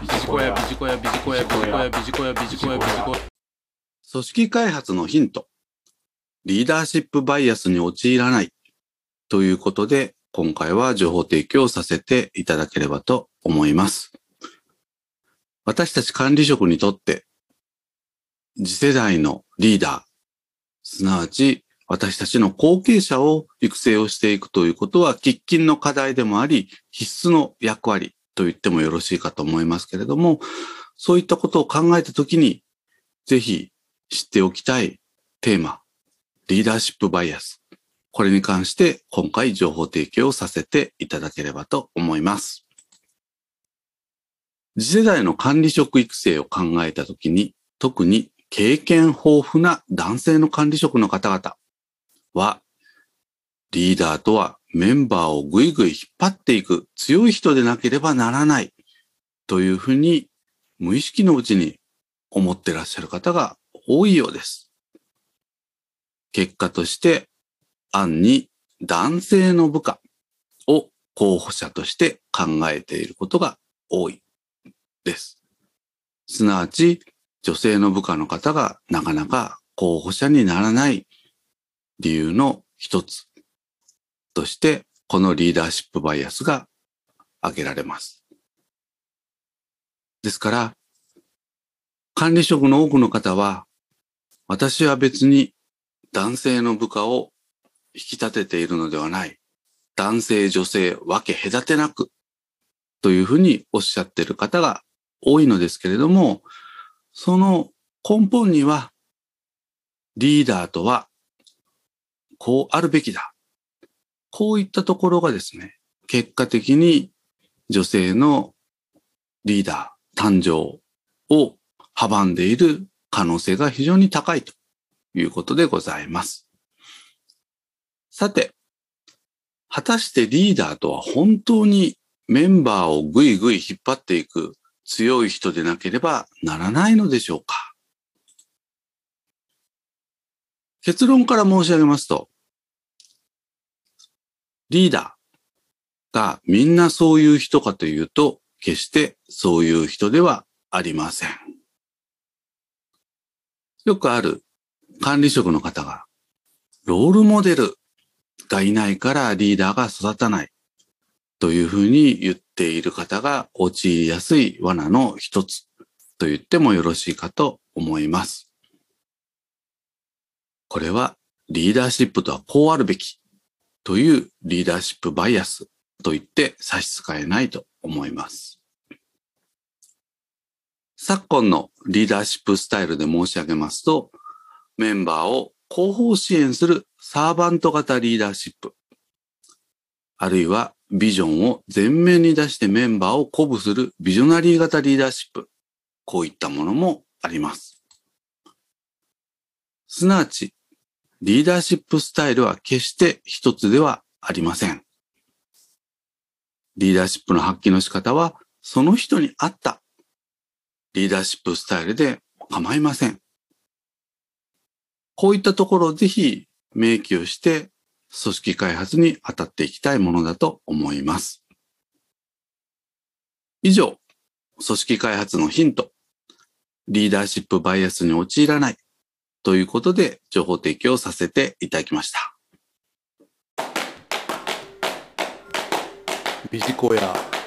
ビジコヤ、ビジコヤ、ビジコヤ、ビジコヤ、ビジコヤ、ビジコヤ、ビジコヤ。組織開発のヒント。リーダーシップバイアスに陥らない。ということで、今回は情報提供させていただければと思います。私たち管理職にとって、次世代のリーダー、すなわち私たちの後継者を育成をしていくということは喫緊の課題でもあり、必須の役割と言ってもよろしいかと思いますけれども、そういったことを考えたときに、ぜひ知っておきたいテーマ、リーダーシップバイアス。これに関して今回情報提供をさせていただければと思います。次世代の管理職育成を考えたときに、特に経験豊富な男性の管理職の方々は、リーダーとはメンバーをぐいぐい引っ張っていく強い人でなければならないというふうに無意識のうちに思ってらっしゃる方が多いようです。結果として、案に男性の部下を候補者として考えていることが多いです。すなわち、女性の部下の方がなかなか候補者にならない理由の一つとして、このリーダーシップバイアスが挙げられます。ですから、管理職の多くの方は、私は別に男性の部下を引き立てているのではない。男性、女性、分け隔てなくというふうにおっしゃっている方が多いのですけれども、その根本にはリーダーとはこうあるべきだ。こういったところがですね、結果的に女性のリーダー誕生を阻んでいる可能性が非常に高いということでございます。さて、果たしてリーダーとは本当にメンバーをぐいぐい引っ張っていく強い人でなければならないのでしょうか結論から申し上げますと、リーダーがみんなそういう人かというと、決してそういう人ではありません。よくある管理職の方が、ロールモデルがいないからリーダーが育たないというふうに言っている方が陥りやすい罠の一つと言ってもよろしいかと思います。これはリーダーシップとはこうあるべきというリーダーシップバイアスと言って差し支えないと思います。昨今のリーダーシップスタイルで申し上げますと、メンバーを後方支援するサーバント型リーダーシップ、あるいはビジョンを前面に出してメンバーを鼓舞するビジョナリー型リーダーシップ、こういったものもあります。すなわち、リーダーシップスタイルは決して一つではありません。リーダーシップの発揮の仕方は、その人に合ったリーダーシップスタイルで構いません。こういったところをぜひ明記をして組織開発に当たっていきたいものだと思います。以上、組織開発のヒント、リーダーシップバイアスに陥らないということで情報提供させていただきました。ビジコヤ